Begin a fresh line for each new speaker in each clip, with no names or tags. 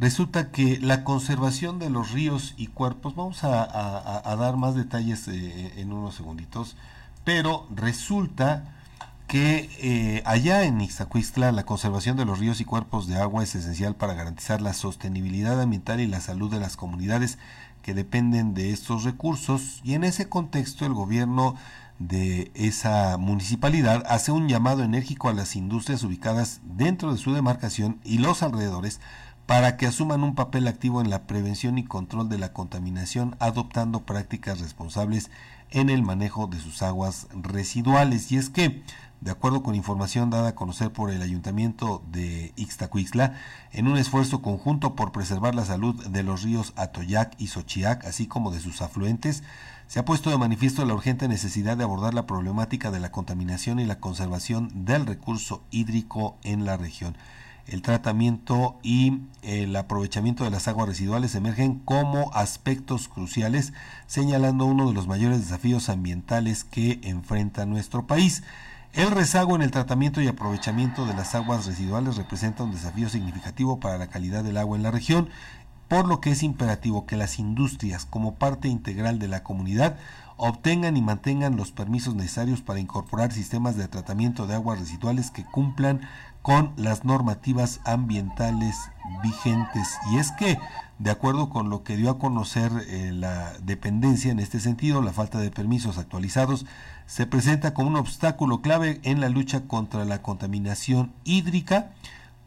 resulta que la conservación de los ríos y cuerpos, vamos a, dar más detalles eh, en unos segunditos, pero resulta que eh, allá en Ixtacuistla la conservación de los ríos y cuerpos de agua es esencial para garantizar la sostenibilidad ambiental y la salud de las comunidades que dependen de estos recursos. Y en ese contexto el gobierno de esa municipalidad hace un llamado enérgico a las industrias ubicadas dentro de su demarcación y los alrededores para que asuman un papel activo en la prevención y control de la contaminación, adoptando prácticas responsables en el manejo de sus aguas residuales. Y es que, de acuerdo con información dada a conocer por el Ayuntamiento de Ixtacuixla, en un esfuerzo conjunto por preservar la salud de los ríos Atoyac y Xochiac, así como de sus afluentes, se ha puesto de manifiesto la urgente necesidad de abordar la problemática de la contaminación y la conservación del recurso hídrico en la región. El tratamiento y el aprovechamiento de las aguas residuales emergen como aspectos cruciales, señalando uno de los mayores desafíos ambientales que enfrenta nuestro país. El rezago en el tratamiento y aprovechamiento de las aguas residuales representa un desafío significativo para la calidad del agua en la región por lo que es imperativo que las industrias, como parte integral de la comunidad, obtengan y mantengan los permisos necesarios para incorporar sistemas de tratamiento de aguas residuales que cumplan con las normativas ambientales vigentes. Y es que, de acuerdo con lo que dio a conocer eh, la dependencia en este sentido, la falta de permisos actualizados se presenta como un obstáculo clave en la lucha contra la contaminación hídrica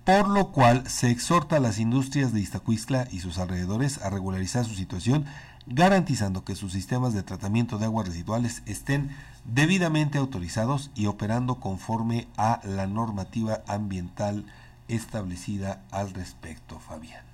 por lo cual se exhorta a las industrias de Iztacuistla y sus alrededores a regularizar su situación, garantizando que sus sistemas de tratamiento de aguas residuales estén debidamente autorizados y operando conforme a la normativa ambiental establecida al respecto, Fabián.